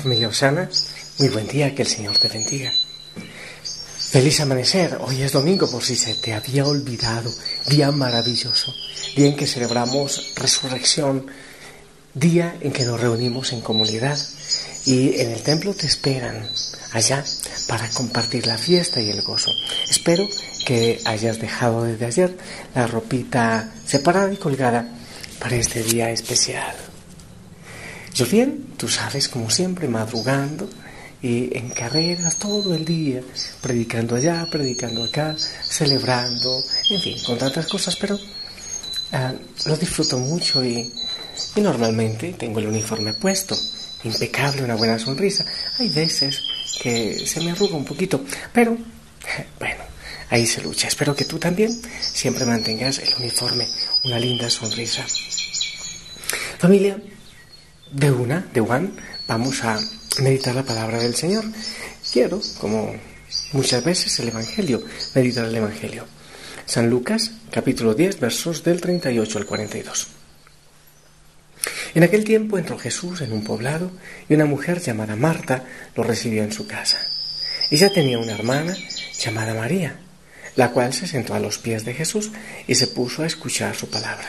familia Osana, muy buen día, que el Señor te bendiga. Feliz amanecer, hoy es domingo por si se te había olvidado, día maravilloso, día en que celebramos resurrección, día en que nos reunimos en comunidad y en el templo te esperan allá para compartir la fiesta y el gozo. Espero que hayas dejado desde ayer la ropita separada y colgada para este día especial. Yo bien, tú sabes, como siempre, madrugando y en carreras todo el día, predicando allá, predicando acá, celebrando, en fin, con tantas cosas, pero ah, lo disfruto mucho y, y normalmente tengo el uniforme puesto, impecable, una buena sonrisa. Hay veces que se me arruga un poquito, pero bueno, ahí se lucha. Espero que tú también siempre mantengas el uniforme, una linda sonrisa. Familia, de una, de one, vamos a meditar la palabra del Señor. Quiero, como muchas veces, el Evangelio, meditar el Evangelio. San Lucas, capítulo 10, versos del 38 al 42. En aquel tiempo entró Jesús en un poblado y una mujer llamada Marta lo recibió en su casa. Ella tenía una hermana llamada María, la cual se sentó a los pies de Jesús y se puso a escuchar su palabra.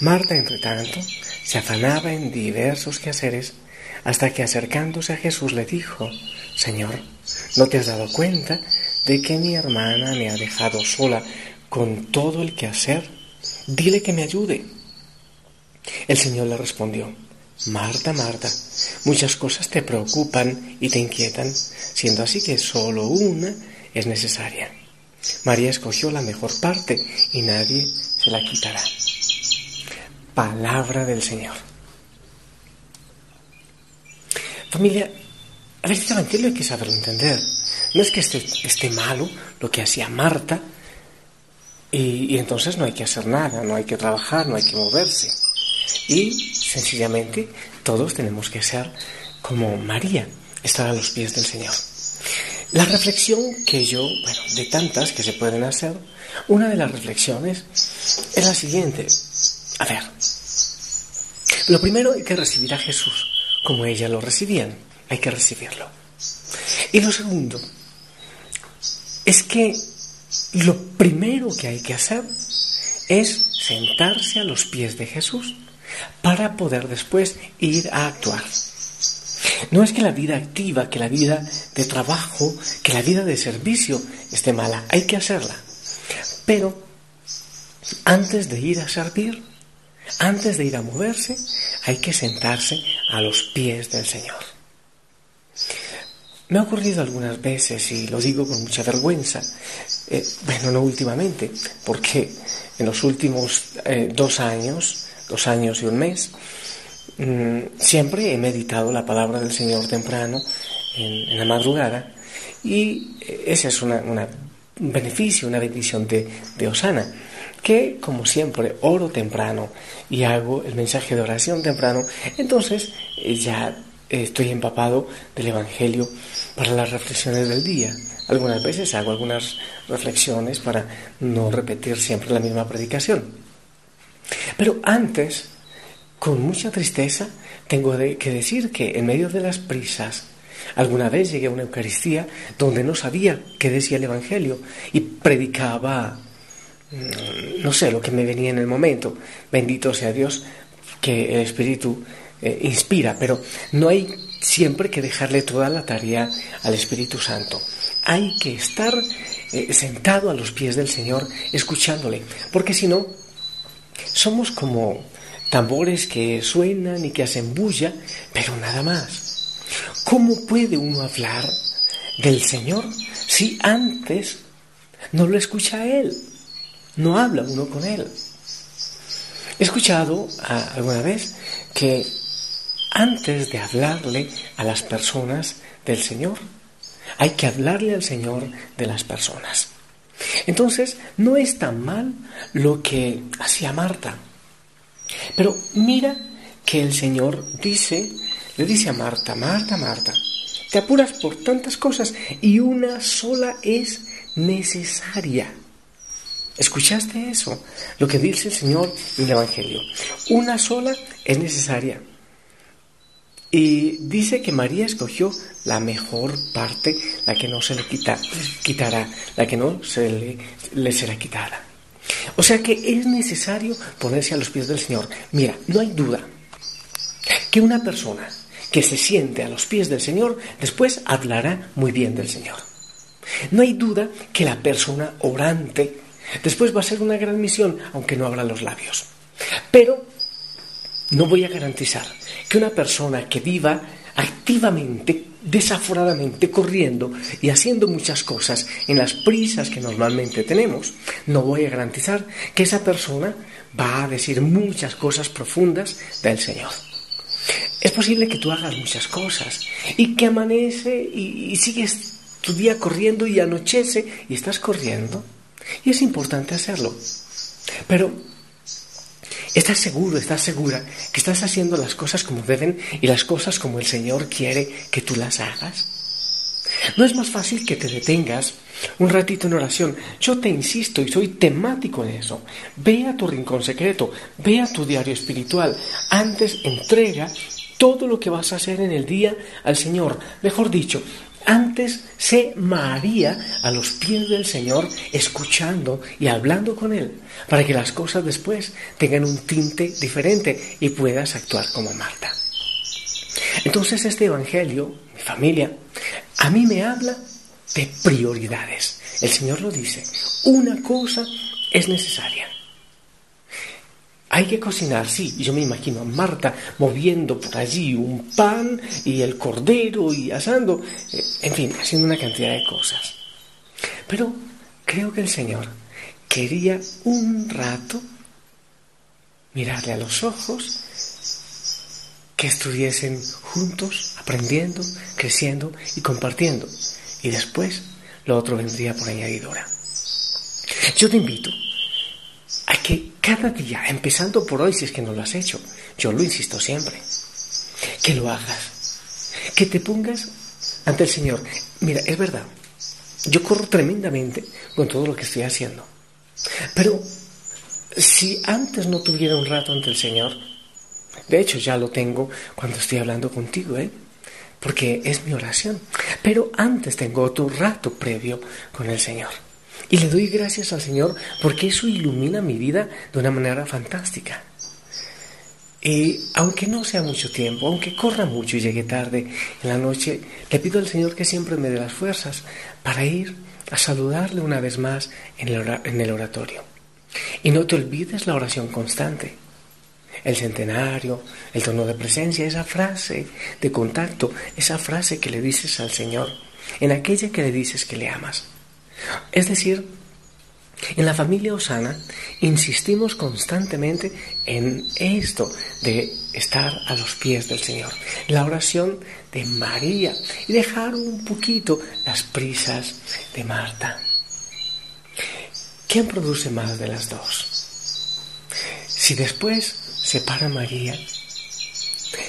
Marta, entre tanto, se afanaba en diversos quehaceres hasta que acercándose a Jesús le dijo, Señor, ¿no te has dado cuenta de que mi hermana me ha dejado sola con todo el quehacer? Dile que me ayude. El Señor le respondió, Marta, Marta, muchas cosas te preocupan y te inquietan, siendo así que solo una es necesaria. María escogió la mejor parte y nadie se la quitará. Palabra del Señor. Familia, a este Evangelio hay que saberlo entender. No es que esté, esté malo lo que hacía Marta y, y entonces no hay que hacer nada, no hay que trabajar, no hay que moverse. Y sencillamente todos tenemos que ser como María, estar a los pies del Señor. La reflexión que yo, bueno, de tantas que se pueden hacer, una de las reflexiones es la siguiente. A ver, lo primero hay que recibir a Jesús como ella lo recibían, hay que recibirlo. Y lo segundo es que lo primero que hay que hacer es sentarse a los pies de Jesús para poder después ir a actuar. No es que la vida activa, que la vida de trabajo, que la vida de servicio esté mala, hay que hacerla. Pero antes de ir a servir, antes de ir a moverse, hay que sentarse a los pies del Señor. Me ha ocurrido algunas veces, y lo digo con mucha vergüenza, eh, bueno, no últimamente, porque en los últimos eh, dos años, dos años y un mes, mm, siempre he meditado la palabra del Señor temprano, en, la madrugada, y ese es un beneficio, una bendición de, de Osana que como siempre oro temprano y hago el mensaje de oración temprano, entonces eh, ya estoy empapado del Evangelio para las reflexiones del día. Algunas veces hago algunas reflexiones para no repetir siempre la misma predicación. Pero antes, con mucha tristeza, tengo que decir que en medio de las prisas, alguna vez llegué a una Eucaristía donde no sabía qué decía el Evangelio y predicaba no sé, lo que me venía en el momento. Bendito sea Dios que el Espíritu eh, inspira, pero no hay siempre que dejarle toda la tarea al Espíritu Santo. Hay que estar eh, sentado a los pies del Señor escuchándole, porque si no, somos como tambores que suenan y que hacen bulla, pero nada más. ¿Cómo puede uno hablar del Señor si antes no lo escucha a Él? No habla uno con él. He escuchado alguna vez que antes de hablarle a las personas del Señor, hay que hablarle al Señor de las personas. Entonces, no es tan mal lo que hacía Marta. Pero mira que el Señor dice, le dice a Marta, Marta, Marta, te apuras por tantas cosas y una sola es necesaria. ¿Escuchaste eso? Lo que dice el Señor en el Evangelio. Una sola es necesaria. Y dice que María escogió la mejor parte, la que no se le quita, quitará, la que no se le, le será quitada. O sea que es necesario ponerse a los pies del Señor. Mira, no hay duda que una persona que se siente a los pies del Señor después hablará muy bien del Señor. No hay duda que la persona orante después va a ser una gran misión, aunque no abra los labios. Pero no voy a garantizar que una persona que viva activamente, desaforadamente, corriendo y haciendo muchas cosas en las prisas que normalmente tenemos, no voy a garantizar que esa persona va a decir muchas cosas profundas del Señor. Es posible que tú hagas muchas cosas y que amanece y, sigues tu día corriendo y anochece y estás corriendo. Y es importante hacerlo. Pero ¿Estás seguro, estás segura que estás haciendo las cosas como deben y las cosas como el Señor quiere que tú las hagas? ¿No es más fácil que te detengas un ratito en oración? Yo te insisto y soy temático en eso. Ve a tu rincón secreto, ve a tu diario espiritual. Antes entrega todo lo que vas a hacer en el día al Señor. Mejor dicho, antes sé María a los pies del Señor, escuchando y hablando con Él, para que las cosas después tengan un tinte diferente y puedas actuar como Marta. Entonces este Evangelio, mi familia, a mí me habla de prioridades. El Señor lo dice, una cosa es necesaria. Hay que cocinar, sí. Yo me imagino a Marta moviendo por allí un pan y el cordero y asando, eh, en fin, haciendo una cantidad de cosas. Pero creo que el Señor quería un rato mirarle a los ojos, que estuviesen juntos, aprendiendo, creciendo y compartiendo. Y después lo otro vendría por añadidura. Yo te invito cada día, empezando por hoy si es que no lo has hecho, yo lo insisto siempre, que lo hagas, que te pongas ante el Señor. Mira, es verdad, yo corro tremendamente con todo lo que estoy haciendo, pero si antes no tuviera un rato ante el Señor, de hecho ya lo tengo cuando estoy hablando contigo, ¿eh? porque es mi oración, pero antes tengo otro rato previo con el Señor. Y le doy gracias al Señor porque eso ilumina mi vida de una manera fantástica. Y aunque no sea mucho tiempo, aunque corra mucho y llegue tarde en la noche, le pido al Señor que siempre me dé las fuerzas para ir a saludarle una vez más en el, en el oratorio. Y no te olvides la oración constante, el centenario, el tono de presencia, esa frase de contacto, esa frase que le dices al Señor, en aquella que le dices que le amas. Es decir, en la familia Osana insistimos constantemente en esto de estar a los pies del Señor, la oración de María y dejar un poquito las prisas de Marta. ¿Quién produce más de las dos? Si después se para María,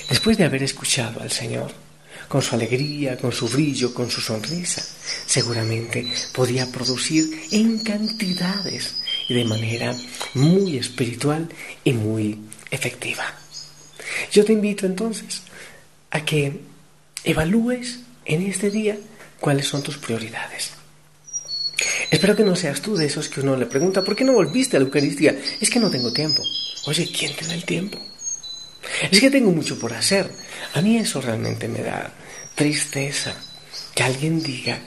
después de haber escuchado al Señor, con su alegría, con su brillo, con su sonrisa, seguramente podía producir en cantidades y de manera muy espiritual y muy efectiva. Yo te invito entonces a que evalúes en este día cuáles son tus prioridades. Espero que no seas tú de esos que uno le pregunta, ¿por qué no volviste a la Eucaristía? Es que no tengo tiempo. Oye, ¿quién te da el tiempo? Es que tengo mucho por hacer. A mí eso realmente me da tristeza. Que alguien diga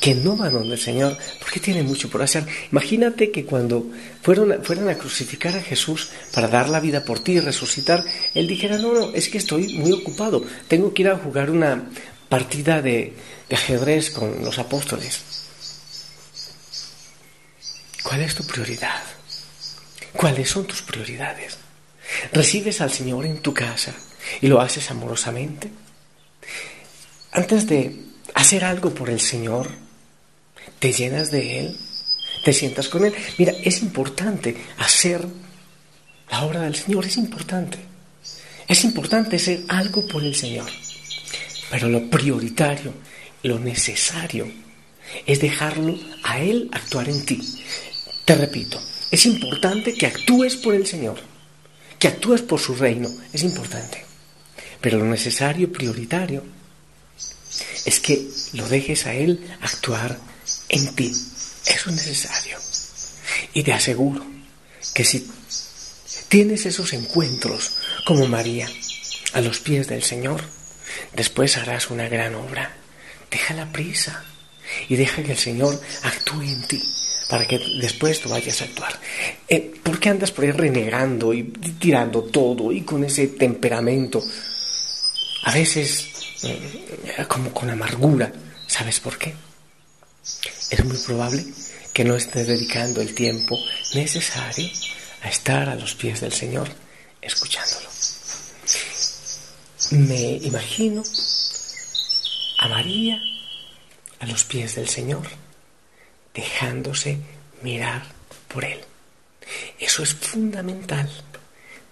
que no va donde el Señor porque tiene mucho por hacer. Imagínate que cuando fueron, fueran a crucificar a Jesús para dar la vida por ti y resucitar, Él dijera, no, no, es que estoy muy ocupado, tengo que ir a jugar una partida de, de ajedrez con los apóstoles. ¿Cuál es tu prioridad? ¿Cuáles son tus prioridades? ¿Recibes al Señor en tu casa y lo haces amorosamente? Antes de hacer algo por el Señor, te llenas de Él, te sientas con Él. Mira, es importante hacer la obra del Señor, es importante. Es importante hacer algo por el Señor. Pero lo prioritario, lo necesario, es dejarlo a Él actuar en ti. Te repito, es importante que actúes por el Señor, que actúes por su reino, es importante. Pero lo necesario, prioritario, es que lo dejes a Él actuar en ti. Eso es necesario. Y te aseguro que si tienes esos encuentros como María a los pies del Señor, después harás una gran obra. Deja la prisa y deja que el Señor actúe en ti para que después tú vayas a actuar. Eh, ¿Por qué andas por ahí renegando y tirando todo y con ese temperamento? A veces eh, como con amargura. ¿Sabes por qué? Es muy probable que no estés dedicando el tiempo necesario a estar a los pies del Señor escuchándolo. Me imagino a María a los pies del Señor, dejándose mirar por Él. Eso es fundamental,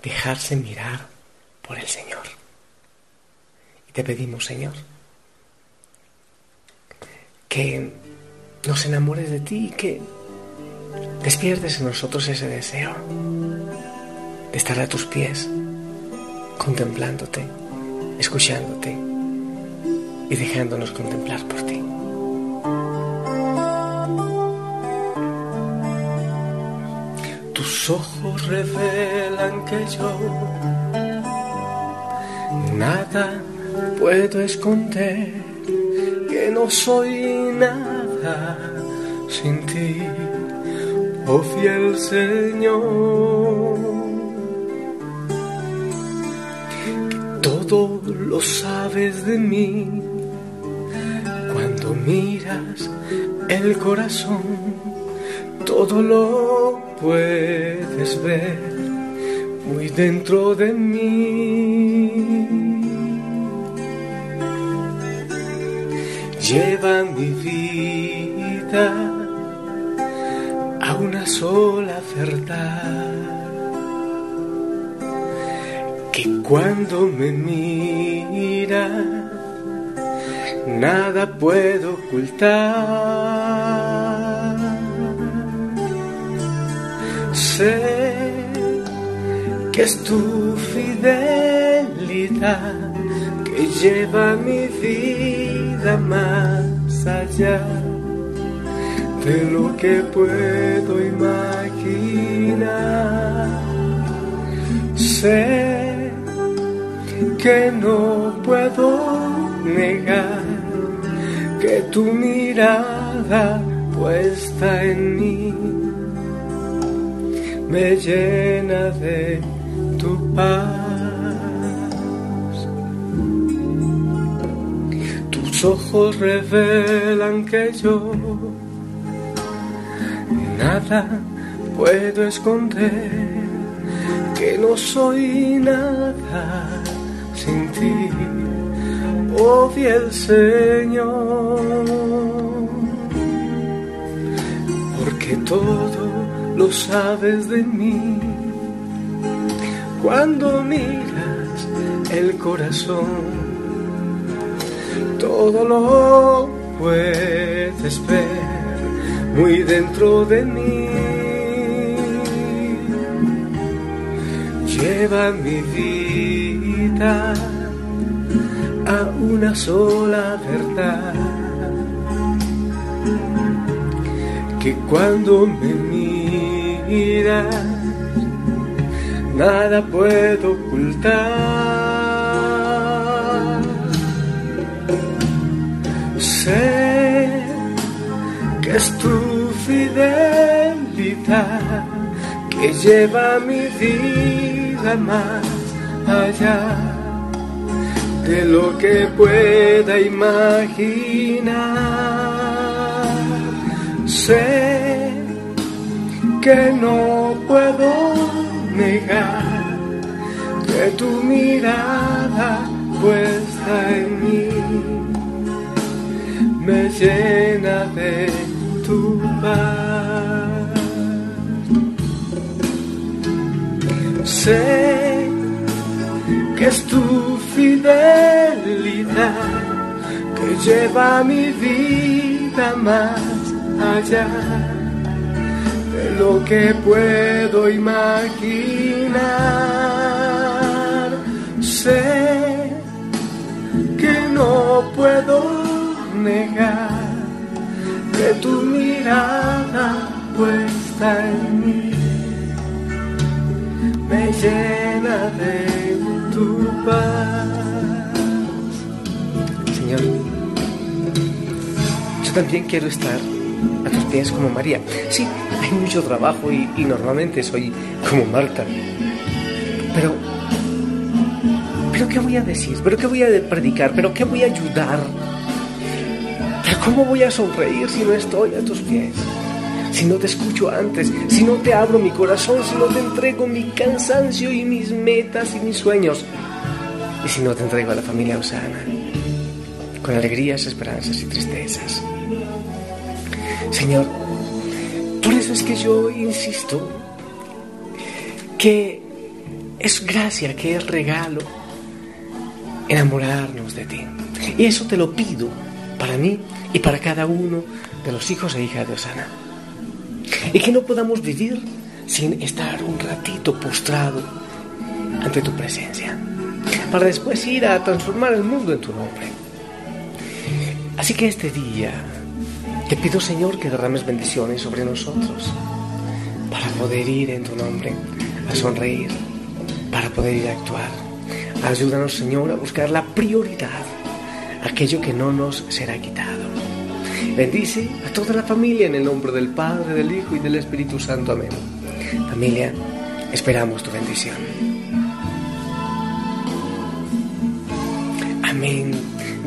dejarse mirar por el Señor. Y te pedimos, Señor, que nos enamores de ti y que despiertes en nosotros ese deseo de estar a tus pies, contemplándote, escuchándote y dejándonos contemplar por ti. Tus ojos revelan que yo nada puedo esconder, que no soy nada sin ti, oh fiel Señor. Todo lo sabes de mí cuando miras el corazón, todo lo puedes ver muy dentro de mí. Lleva mi vida a una sola verdad. Que cuando me mira, nada puedo ocultar. Sé que es tu fidelidad que lleva mi vida más allá de lo que puedo imaginar. Sé que no puedo negar que tu mirada puesta en mí me llena de tu paz. Tus ojos revelan que yo nada puedo esconder, que no soy nada sin ti, oh fiel Señor, porque todo lo sabes de mí. Cuando miras el corazón, todo lo puedes ver muy dentro de mí. Lleva mi vida a una sola verdad. Que cuando me miras, nada puedo ocultar. Sé que es tu fidelidad que lleva mi vida más allá de lo que pueda imaginar. Sé que no puedo negar que tu mirada puesta en mí me llena de tu paz. Sé que es tu fidelidad que lleva mi vida más allá de lo que puedo imaginar. Sé no puedo negar que tu mirada puesta en mí me llena de tu paz. Señor, yo también quiero estar a tus pies como María. Sí, hay mucho trabajo y, normalmente soy como Marta. Pero, pero ¿qué voy a decir? ¿Pero qué voy a predicar? ¿Pero qué voy a ayudar? ¿Pero cómo voy a sonreír si no estoy a tus pies? Si no te escucho antes, si no te abro mi corazón, si no te entrego mi cansancio y mis metas y mis sueños, y si no te entrego a la familia Osana, con alegrías, esperanzas y tristezas. Señor, es que yo insisto que es gracia, que es regalo enamorarnos de ti. Y eso te lo pido para mí y para cada uno de los hijos e hijas de Osana. Y que no podamos vivir sin estar un ratito postrado ante tu presencia, para después ir a transformar el mundo en tu nombre. Así que este día te pido, Señor, que derrames bendiciones sobre nosotros, para poder ir en tu nombre a sonreír, para poder ir a actuar. Ayúdanos, Señor, a buscar la prioridad, aquello que no nos será quitado. Bendice a toda la familia en el nombre del Padre, del Hijo y del Espíritu Santo. Amén. Familia, esperamos tu bendición. Amén.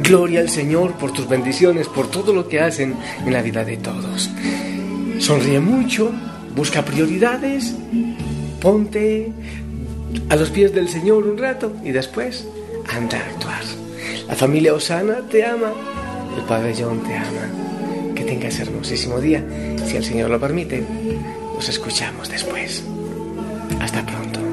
Gloria al Señor por tus bendiciones, por todo lo que hacen en la vida de todos. Sonríe mucho, busca prioridades, ponte a los pies del Señor un rato y después anda a actuar. La familia Osana te ama, el pabellón te ama. Que tengas hermosísimo día. Si el Señor lo permite, nos escuchamos después. Hasta pronto.